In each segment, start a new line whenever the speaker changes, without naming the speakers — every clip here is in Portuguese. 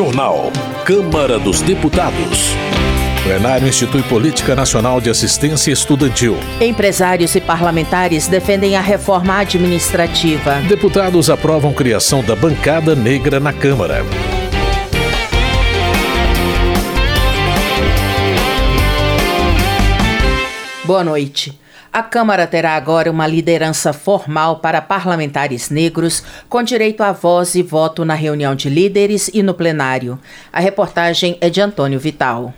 Jornal. Câmara dos Deputados. Plenário institui Política Nacional de Assistência Estudantil.
Empresários e parlamentares defendem a reforma administrativa.
Deputados aprovam criação da bancada negra na Câmara.
Boa noite. A Câmara terá agora uma liderança formal para parlamentares negros, com direito a voz e voto na reunião de líderes e no plenário. A reportagem é de Antônio Vital.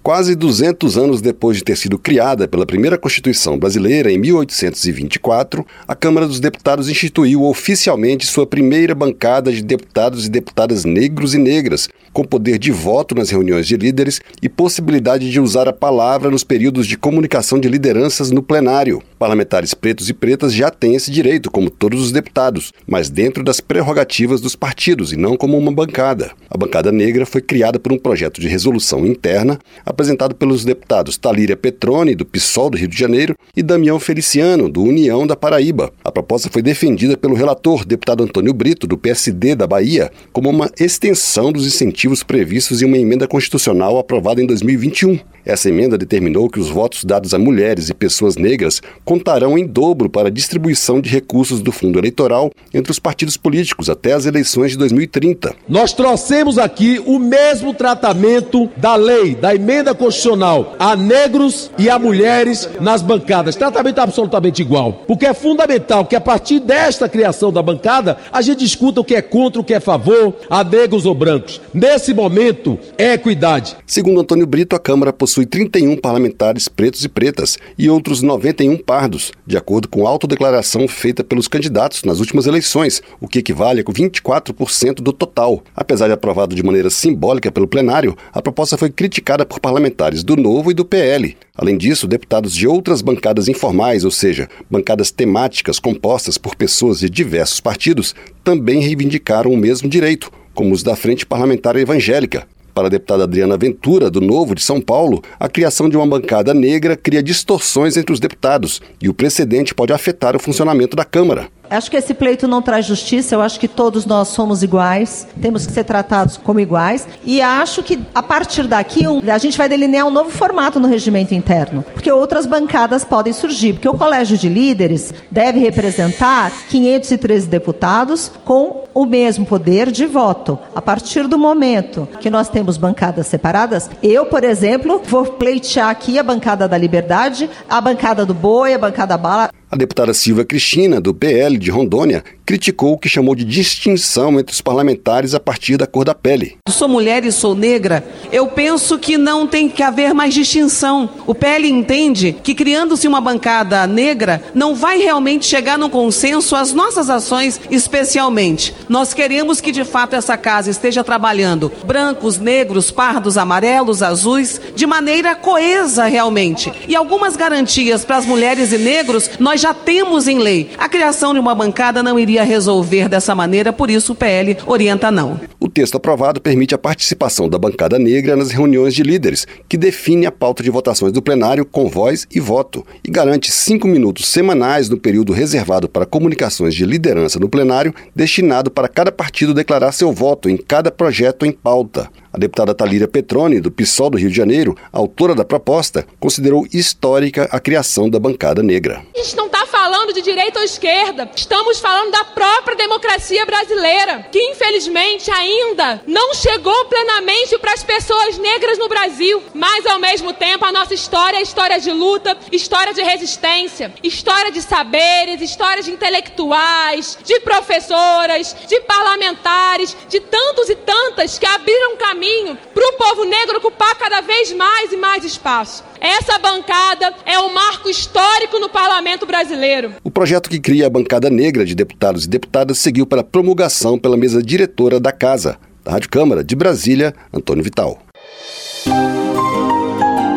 Quase 200 anos depois de ter sido criada pela primeira Constituição brasileira, em 1824, a Câmara dos Deputados instituiu oficialmente sua primeira bancada de deputados e deputadas negros e negras, com poder de voto nas reuniões de líderes e possibilidade de usar a palavra nos períodos de comunicação de lideranças no plenário. Parlamentares pretos e pretas já têm esse direito, como todos os deputados, mas dentro das prerrogativas dos partidos e não como uma bancada. A bancada negra foi criada por um projeto de resolução interna apresentado pelos deputados Talíria Petrone, do PSOL do Rio de Janeiro, e Damião Feliciano, do União da Paraíba. A proposta foi defendida pelo relator, deputado Antônio Brito, do PSD da Bahia, como uma extensão dos incentivos previstos em uma emenda constitucional aprovada em 2021. Essa emenda determinou que os votos dados a mulheres e pessoas negras contarão em dobro para a distribuição de recursos do fundo eleitoral entre os partidos políticos até as eleições de 2030.
Nós trouxemos aqui o mesmo tratamento da lei, da emenda constitucional, a negros e a mulheres nas bancadas. Tratamento absolutamente igual. Porque é fundamental que a partir desta criação da bancada, a gente discuta o que é contra, o que é favor, a negros ou brancos. Nesse momento, é equidade.
Segundo Antônio Brito, a Câmara possui possui 31 parlamentares pretos e pretas e outros 91 pardos, de acordo com a autodeclaração feita pelos candidatos nas últimas eleições, o que equivale a 24% do total. Apesar de aprovado de maneira simbólica pelo plenário, a proposta foi criticada por parlamentares do Novo e do PL. Além disso, deputados de outras bancadas informais, ou seja, bancadas temáticas compostas por pessoas de diversos partidos, também reivindicaram o mesmo direito, como os da Frente Parlamentar Evangélica, para a deputada Adriana Ventura, do Novo de São Paulo, a criação de uma bancada negra cria distorções entre os deputados e o precedente pode afetar o funcionamento da Câmara.
Acho que esse pleito não traz justiça, eu acho que todos nós somos iguais, temos que ser tratados como iguais, e acho que a partir daqui a gente vai delinear um novo formato no regimento interno, porque outras bancadas podem surgir, porque o colégio de líderes deve representar 513 deputados com o mesmo poder de voto. A partir do momento que nós temos bancadas separadas, eu, por exemplo, vou pleitear aqui a bancada da liberdade, a bancada do boi, a bancada bala.
A deputada Silvia Cristina, do PL de Rondônia, criticou o que chamou de distinção entre os parlamentares a partir da cor da pele.
Sou mulher e sou negra, eu penso que não tem que haver mais distinção. O PL entende que criando-se uma bancada negra, não vai realmente chegar no consenso as nossas ações, especialmente. Nós queremos que de fato essa casa esteja trabalhando brancos, negros, pardos, amarelos, azuis, de maneira coesa realmente. E algumas garantias para as mulheres e negros nós já temos em lei. A criação de uma bancada não iria resolver dessa maneira, por isso o PL orienta não.
O texto aprovado permite a participação da bancada negra nas reuniões de líderes, que define a pauta de votações do plenário com voz e voto, e garante cinco minutos semanais no período reservado para comunicações de liderança no plenário, destinado para cada partido declarar seu voto em cada projeto em pauta. A deputada Talíria Petrone, do PSOL do Rio de Janeiro, autora da proposta, considerou histórica a criação da bancada negra.
A gente não está falando de direita ou esquerda, estamos falando da própria democracia brasileira, que infelizmente ainda não chegou plenamente para as pessoas negras no Brasil. Mas ao mesmo tempo, a nossa história é história de luta, história de resistência, história de saberes, história de intelectuais, de professoras, de parlamentares, de tantos e tantas que abriram caminho caminho para o povo negro ocupar cada vez mais e mais espaço. Essa bancada é um marco histórico no parlamento brasileiro.
O projeto que cria a bancada negra de deputados e deputadas seguiu para promulgação pela mesa diretora da Casa. Da Rádio Câmara de Brasília, Antônio Vital.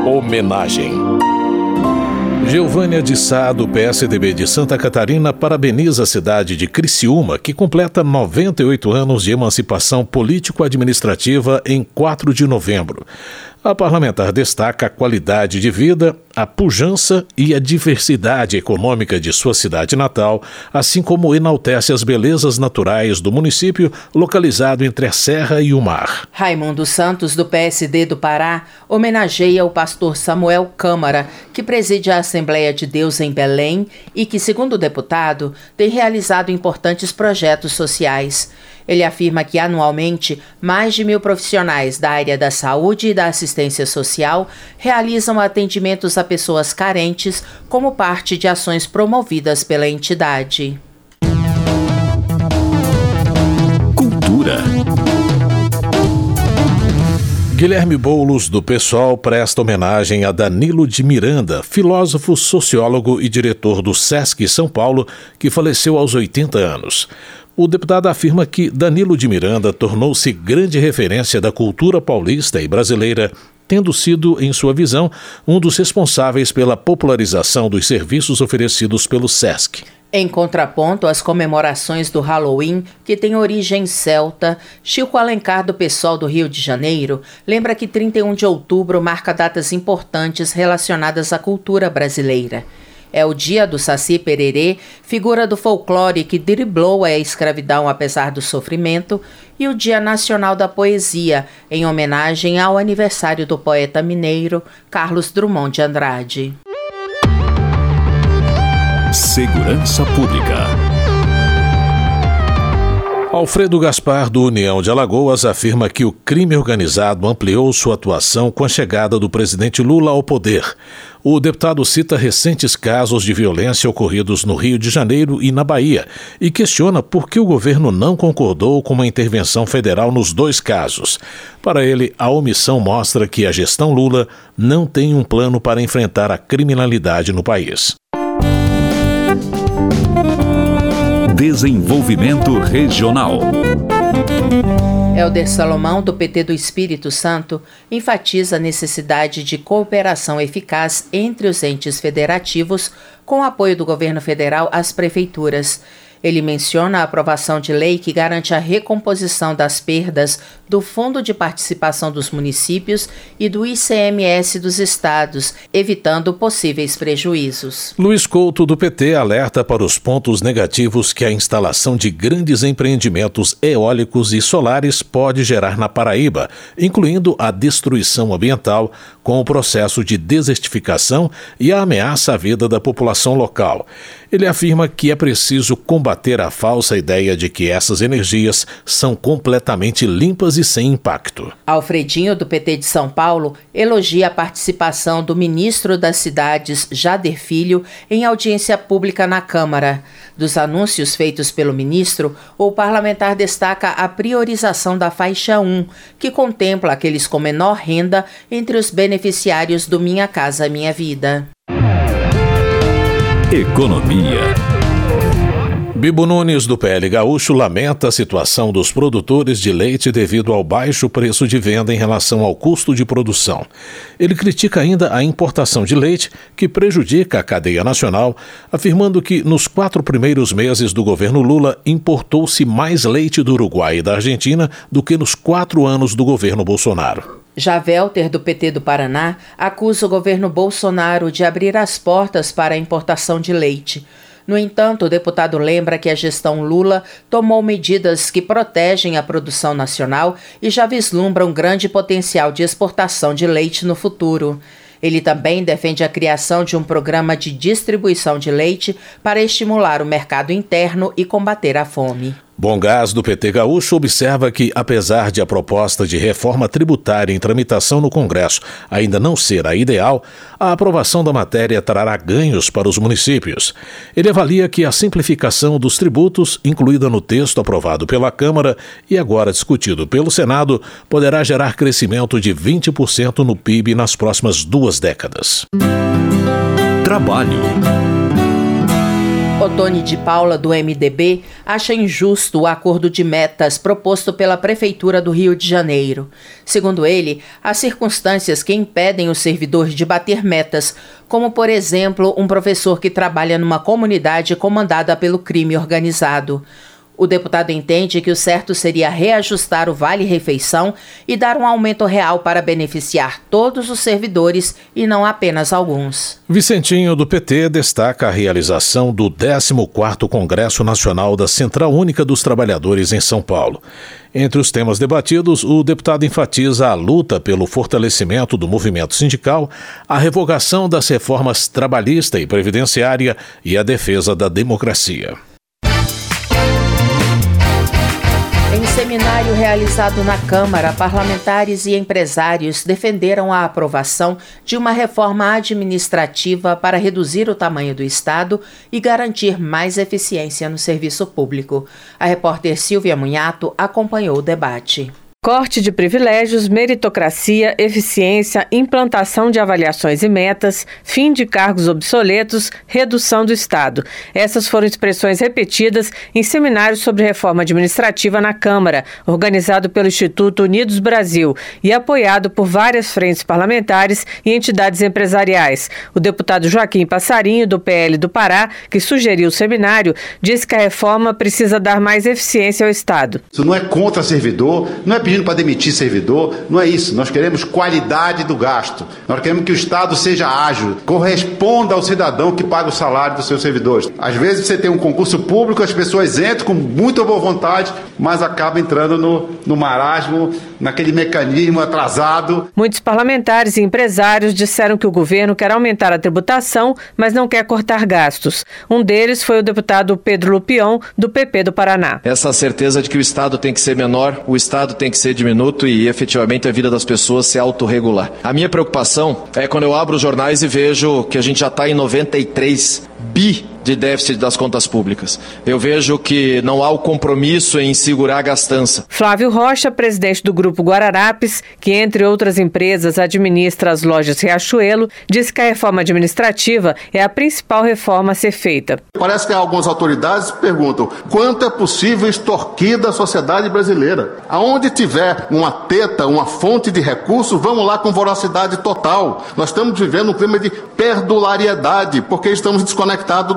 Homenagem. Geovânia de Sá, do PSDB de Santa Catarina, parabeniza a cidade de Criciúma, que completa 98 anos de emancipação político-administrativa em 4 de novembro. A parlamentar destaca a qualidade de vida, a pujança e a diversidade econômica de sua cidade natal, assim como enaltece as belezas naturais do município localizado entre a serra e o mar.
Raimundo Santos, do PSD do Pará, homenageia o pastor Samuel Câmara, que preside a Assembleia de Deus em Belém e que, segundo o deputado, tem realizado importantes projetos sociais. Ele afirma que anualmente mais de mil profissionais da área da saúde e da assistência social realizam atendimentos a pessoas carentes como parte de ações promovidas pela entidade.
Cultura. Guilherme Boulos, do PSOL, presta homenagem a Danilo de Miranda, filósofo, sociólogo e diretor do SESC São Paulo, que faleceu aos 80 anos. O deputado afirma que Danilo de Miranda tornou-se grande referência da cultura paulista e brasileira, tendo sido, em sua visão, um dos responsáveis pela popularização dos serviços oferecidos pelo SESC.
Em contraponto às comemorações do Halloween, que tem origem celta, Chico Alencar, do Pessoal do Rio de Janeiro, lembra que 31 de outubro marca datas importantes relacionadas à cultura brasileira. É o dia do Saci Pererê, figura do folclore que driblou a escravidão apesar do sofrimento, e o Dia Nacional da Poesia, em homenagem ao aniversário do poeta mineiro Carlos Drummond de Andrade.
Segurança Pública. Alfredo Gaspar, do União de Alagoas, afirma que o crime organizado ampliou sua atuação com a chegada do presidente Lula ao poder. O deputado cita recentes casos de violência ocorridos no Rio de Janeiro e na Bahia e questiona por que o governo não concordou com uma intervenção federal nos dois casos. Para ele, a omissão mostra que a gestão Lula não tem um plano para enfrentar a criminalidade no país.
Desenvolvimento Regional. Helder Salomão, do PT do Espírito Santo, enfatiza a necessidade de cooperação eficaz entre os entes federativos com apoio do governo federal às prefeituras ele menciona a aprovação de lei que garante a recomposição das perdas do Fundo de Participação dos Municípios e do ICMS dos estados, evitando possíveis prejuízos.
Luiz Couto, do PT, alerta para os pontos negativos que a instalação de grandes empreendimentos eólicos e solares pode gerar na Paraíba, incluindo a destruição ambiental com o processo de desertificação e a ameaça à vida da população local. Ele afirma que é preciso combater a falsa ideia de que essas energias são completamente limpas e sem impacto.
Alfredinho, do PT de São Paulo, elogia a participação do ministro das Cidades, Jader Filho, em audiência pública na Câmara. Dos anúncios feitos pelo ministro, o parlamentar destaca a priorização da faixa 1, que contempla aqueles com menor renda entre os beneficiários do Minha Casa Minha Vida.
Economia. Bibo Nunes, do PL Gaúcho, lamenta a situação dos produtores de leite devido ao baixo preço de venda em relação ao custo de produção. Ele critica ainda a importação de leite, que prejudica a cadeia nacional, afirmando que nos quatro primeiros meses do governo Lula importou-se mais leite do Uruguai e da Argentina do que nos quatro anos do governo Bolsonaro.
Já Welter, do PT do Paraná, acusa o governo Bolsonaro de abrir as portas para a importação de leite. No entanto, o deputado lembra que a gestão Lula tomou medidas que protegem a produção nacional e já vislumbra um grande potencial de exportação de leite no futuro. Ele também defende a criação de um programa de distribuição de leite para estimular o mercado interno e combater a fome.
Bom Gás do PT Gaúcho observa que, apesar de a proposta de reforma tributária em tramitação no Congresso ainda não ser a ideal, a aprovação da matéria trará ganhos para os municípios. Ele avalia que a simplificação dos tributos, incluída no texto aprovado pela Câmara e agora discutido pelo Senado, poderá gerar crescimento de 20% no PIB nas próximas duas décadas.
Trabalho. Otone de Paula, do MDB, acha injusto o acordo de metas proposto pela Prefeitura do Rio de Janeiro. Segundo ele, há circunstâncias que impedem o servidor de bater metas, como, por exemplo, um professor que trabalha numa comunidade comandada pelo crime organizado. O deputado entende que o certo seria reajustar o vale-refeição e dar um aumento real para beneficiar todos os servidores e não apenas alguns.
Vicentinho do PT destaca a realização do 14º Congresso Nacional da Central Única dos Trabalhadores em São Paulo. Entre os temas debatidos, o deputado enfatiza a luta pelo fortalecimento do movimento sindical, a revogação das reformas trabalhista e previdenciária e a defesa da democracia.
Seminário realizado na Câmara, parlamentares e empresários defenderam a aprovação de uma reforma administrativa para reduzir o tamanho do Estado e garantir mais eficiência no serviço público. A repórter Silvia Munhato acompanhou o debate.
Corte de privilégios, meritocracia, eficiência, implantação de avaliações e metas, fim de cargos obsoletos, redução do Estado. Essas foram expressões repetidas em seminário sobre reforma administrativa na Câmara, organizado pelo Instituto Unidos Brasil e apoiado por várias frentes parlamentares e entidades empresariais. O deputado Joaquim Passarinho, do PL do Pará, que sugeriu o seminário, disse que a reforma precisa dar mais eficiência ao Estado.
Isso não é contra servidor, não é pedindo para demitir servidor, não é isso. Nós queremos qualidade do gasto. Nós queremos que o Estado seja ágil, corresponda ao cidadão que paga o salário dos seus servidores. Às vezes você tem um concurso público, as pessoas entram com muita boa vontade, mas acabam entrando no, no marasmo, naquele mecanismo atrasado.
Muitos parlamentares e empresários disseram que o governo quer aumentar a tributação, mas não quer cortar gastos. Um deles foi o deputado Pedro Lupion, do PP do Paraná.
Essa certeza de que o Estado tem que ser menor, o Estado tem que ser diminuto e efetivamente a vida das pessoas se autorregular. A minha preocupação é quando eu abro os jornais e vejo que a gente já está em 93 bi de déficit das contas públicas. Eu vejo que não há o compromisso em segurar a gastança.
Flávio Rocha, presidente do Grupo Guararapes, que entre outras empresas administra as lojas Riachuelo, disse que a reforma administrativa é a principal reforma a ser feita.
Parece que algumas autoridades perguntam quanto é possível extorquir da sociedade brasileira. Aonde tiver uma teta, uma fonte de recursos, vamos lá com voracidade total. Nós estamos vivendo um clima de perdulariedade, porque estamos desconectados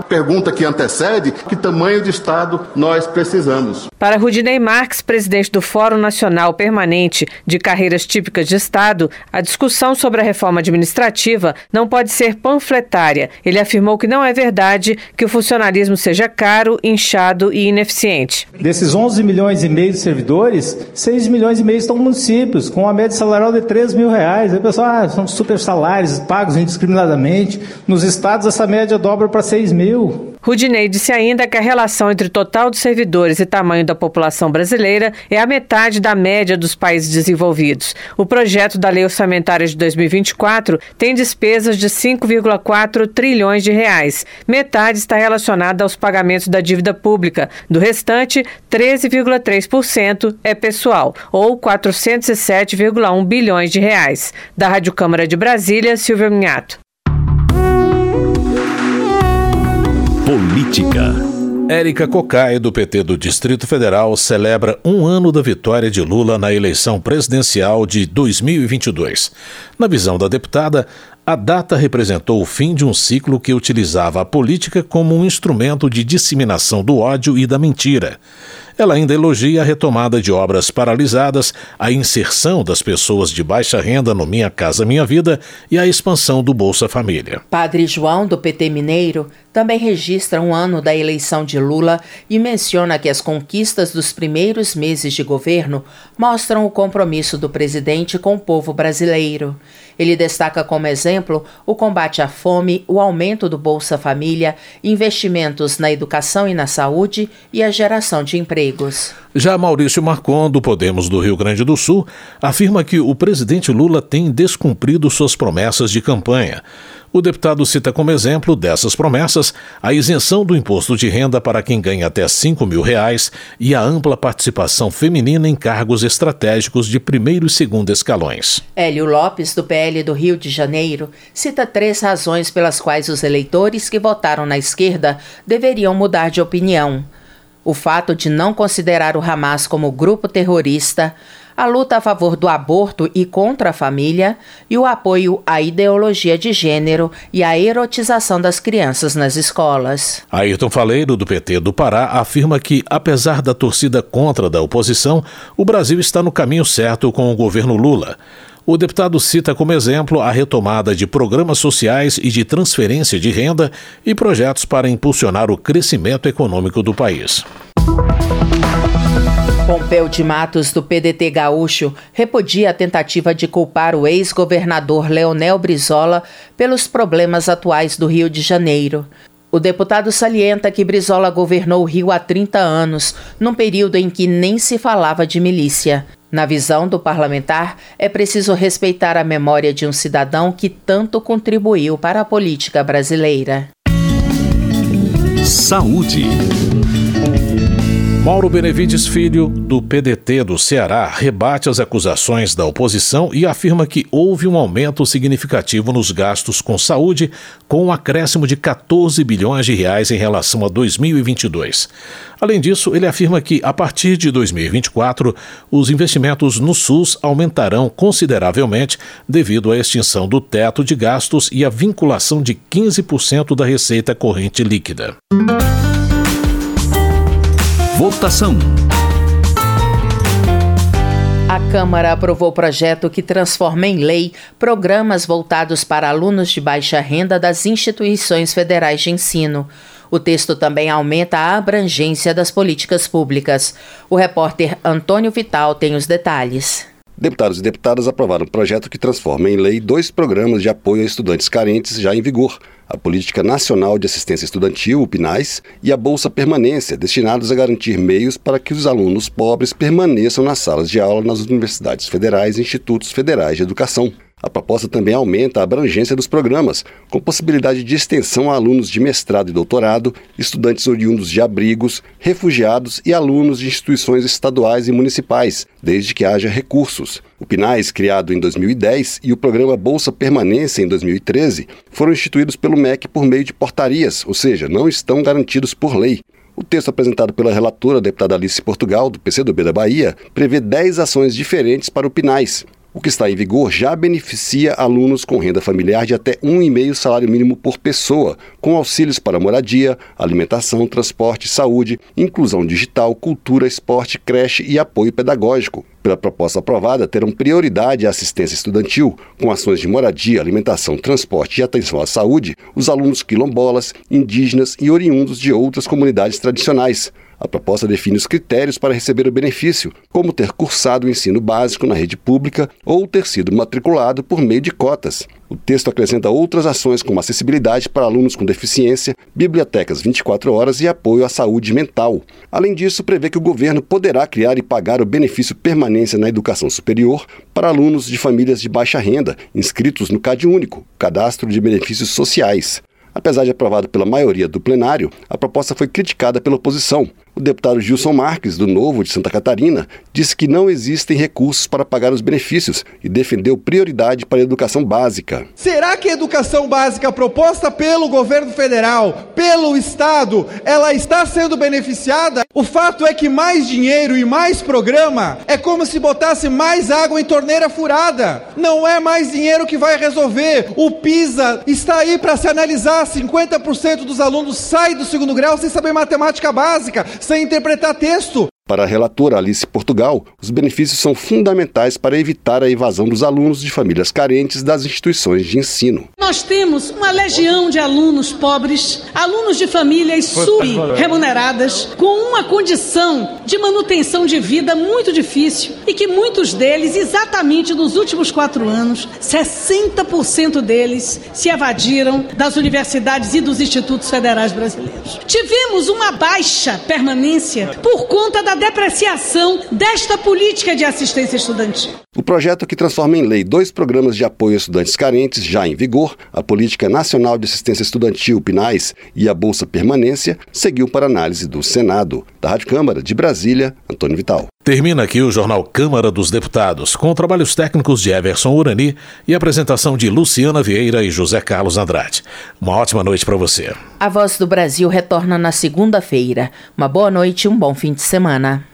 pergunta que antecede, que tamanho de Estado nós precisamos.
Para Rudinei Marques, presidente do Fórum Nacional Permanente de Carreiras Típicas de Estado, a discussão sobre a reforma administrativa não pode ser panfletária. Ele afirmou que não é verdade que o funcionalismo seja caro, inchado e ineficiente.
Desses 11 milhões e meio de servidores, 6 milhões e meio estão municípios, com uma média salarial de 3 mil reais. Aí o pessoal, ah, são super salários pagos indiscriminadamente. Nos estados, essa média dobra para 6 mil.
Rudinei disse ainda que a relação entre o total de servidores e tamanho da população brasileira é a metade da média dos países desenvolvidos. O projeto da Lei Orçamentária de 2024 tem despesas de 5,4 trilhões de reais. Metade está relacionada aos pagamentos da dívida pública. Do restante, 13,3% é pessoal, ou 407,1 bilhões de reais. Da Rádio Câmara de Brasília, Silvia Minhato.
Política. Érica Cocai, do PT do Distrito Federal, celebra um ano da vitória de Lula na eleição presidencial de 2022. Na visão da deputada, a data representou o fim de um ciclo que utilizava a política como um instrumento de disseminação do ódio e da mentira. Ela ainda elogia a retomada de obras paralisadas, a inserção das pessoas de baixa renda no Minha Casa Minha Vida e a expansão do Bolsa Família.
Padre João, do PT Mineiro, também registra um ano da eleição de Lula e menciona que as conquistas dos primeiros meses de governo mostram o compromisso do presidente com o povo brasileiro. Ele destaca como exemplo o combate à fome, o aumento do Bolsa Família, investimentos na educação e na saúde e a geração de empregos.
Já Maurício Marcon, do Podemos do Rio Grande do Sul, afirma que o presidente Lula tem descumprido suas promessas de campanha. O deputado cita como exemplo dessas promessas a isenção do imposto de renda para quem ganha até 5 mil reais e a ampla participação feminina em cargos estratégicos de primeiro e segundo escalões.
Hélio Lopes, do PL do Rio de Janeiro, cita três razões pelas quais os eleitores que votaram na esquerda deveriam mudar de opinião. O fato de não considerar o Hamas como grupo terrorista, a luta a favor do aborto e contra a família e o apoio à ideologia de gênero e à erotização das crianças nas escolas.
Ayrton Faleiro, do PT do Pará, afirma que, apesar da torcida contra da oposição, o Brasil está no caminho certo com o governo Lula. O deputado cita como exemplo a retomada de programas sociais e de transferência de renda e projetos para impulsionar o crescimento econômico do país.
Pompeu de Matos, do PDT Gaúcho, repudia a tentativa de culpar o ex-governador Leonel Brizola pelos problemas atuais do Rio de Janeiro. O deputado salienta que Brizola governou o Rio há 30 anos, num período em que nem se falava de milícia. Na visão do parlamentar, é preciso respeitar a memória de um cidadão que tanto contribuiu para a política brasileira.
Saúde. Mauro Benevides Filho, do PDT do Ceará, rebate as acusações da oposição e afirma que houve um aumento significativo nos gastos com saúde, com um acréscimo de 14 bilhões de reais em relação a 2022. Além disso, ele afirma que, a partir de 2024, os investimentos no SUS aumentarão consideravelmente devido à extinção do teto de gastos e à vinculação de 15% da receita corrente líquida.
Votação. A Câmara aprovou o projeto que transforma em lei programas voltados para alunos de baixa renda das instituições federais de ensino. O texto também aumenta a abrangência das políticas públicas. O repórter Antônio Vital tem os detalhes.
Deputados e deputadas aprovaram um projeto que transforma em lei dois programas de apoio a estudantes carentes já em vigor: a Política Nacional de Assistência Estudantil, o PNAES, e a Bolsa Permanência, destinados a garantir meios para que os alunos pobres permaneçam nas salas de aula nas universidades federais e institutos federais de educação. A proposta também aumenta a abrangência dos programas, com possibilidade de extensão a alunos de mestrado e doutorado, estudantes oriundos de abrigos, refugiados e alunos de instituições estaduais e municipais, desde que haja recursos. O PNAES, criado em 2010, e o programa Bolsa Permanência em 2013, foram instituídos pelo MEC por meio de portarias, ou seja, não estão garantidos por lei. O texto apresentado pela relatora, deputada Alice Portugal, do PCdoB da Bahia, prevê 10 ações diferentes para o PNAES, o que está em vigor já beneficia alunos com renda familiar de até um e meio salário mínimo por pessoa, com auxílios para moradia, alimentação, transporte, saúde, inclusão digital, cultura, esporte, creche e apoio pedagógico. Pela proposta aprovada, terão prioridade a assistência estudantil, com ações de moradia, alimentação, transporte e atenção à saúde, os alunos quilombolas, indígenas e oriundos de outras comunidades tradicionais, a proposta define os critérios para receber o benefício, como ter cursado o ensino básico na rede pública ou ter sido matriculado por meio de cotas. O texto acrescenta outras ações como acessibilidade para alunos com deficiência, bibliotecas 24 horas e apoio à saúde mental. Além disso, prevê que o governo poderá criar e pagar o benefício permanência na educação superior para alunos de famílias de baixa renda, inscritos no CAD Único, Cadastro de Benefícios Sociais. Apesar de aprovado pela maioria do plenário, a proposta foi criticada pela oposição. O deputado Gilson Marques, do Novo de Santa Catarina, disse que não existem recursos para pagar os benefícios e defendeu prioridade para a educação básica.
Será que a educação básica proposta pelo governo federal, pelo Estado, ela está sendo beneficiada? O fato é que mais dinheiro e mais programa é como se botasse mais água em torneira furada. Não é mais dinheiro que vai resolver. O PISA está aí para se analisar. 50% dos alunos saem do segundo grau sem saber matemática básica sem interpretar texto.
Para a relatora Alice Portugal, os benefícios são fundamentais para evitar a evasão dos alunos de famílias carentes das instituições de ensino.
Nós temos uma legião de alunos pobres, alunos de famílias sub-remuneradas, com uma condição de manutenção de vida muito difícil e que muitos deles, exatamente nos últimos quatro anos, 60% deles se evadiram das universidades e dos institutos federais brasileiros. Tivemos uma baixa permanência por conta da depreciação desta política de assistência estudantil.
O projeto que transforma em lei dois programas de apoio a estudantes carentes já em vigor, a Política Nacional de Assistência Estudantil, PNAES, e a Bolsa Permanência, seguiu para análise do Senado. Da Rádio Câmara de Brasília, Antônio Vital.
Termina aqui o jornal Câmara dos Deputados, com trabalhos técnicos de Everson Urani e apresentação de Luciana Vieira e José Carlos Andrade. Uma ótima noite para você.
A Voz do Brasil retorna na segunda-feira. Uma boa noite e um bom fim de semana.